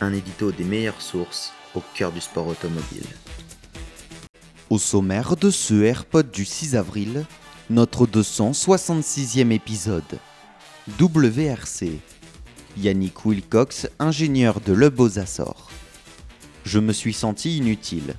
Un édito des meilleures sources au cœur du sport automobile. Au sommaire de ce AirPod du 6 avril, notre 266e épisode. WRC. Yannick Wilcox, ingénieur de Le Beaux. Je me suis senti inutile.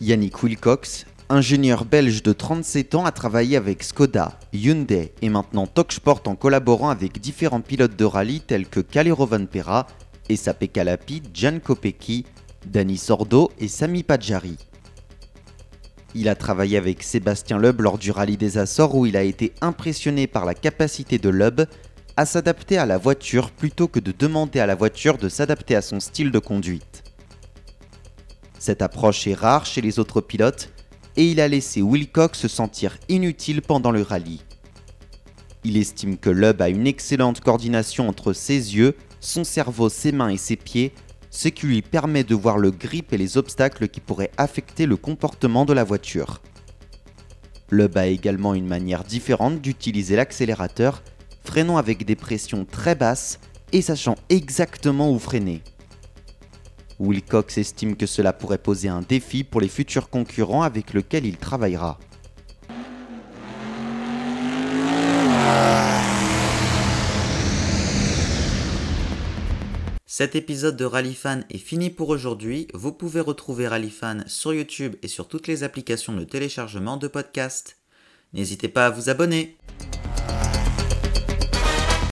Yannick Wilcox, ingénieur belge de 37 ans, a travaillé avec Skoda, Hyundai et maintenant Toksport en collaborant avec différents pilotes de rallye tels que Kalle Rovanperä, Esa-Pekka Kalapi, Jan Kopecky, Dani Sordo et Sami Padjari. Il a travaillé avec Sébastien Loeb lors du rallye des Açores où il a été impressionné par la capacité de Loeb à s'adapter à la voiture plutôt que de demander à la voiture de s'adapter à son style de conduite. Cette approche est rare chez les autres pilotes et il a laissé Wilcox se sentir inutile pendant le rallye. Il estime que Loeb a une excellente coordination entre ses yeux, son cerveau, ses mains et ses pieds ce qui lui permet de voir le grip et les obstacles qui pourraient affecter le comportement de la voiture. Le a également une manière différente d'utiliser l'accélérateur, freinant avec des pressions très basses et sachant exactement où freiner. Wilcox estime que cela pourrait poser un défi pour les futurs concurrents avec lesquels il travaillera. Cet épisode de Rallyfan est fini pour aujourd'hui. Vous pouvez retrouver Rallyfan sur YouTube et sur toutes les applications de téléchargement de podcasts. N'hésitez pas à vous abonner.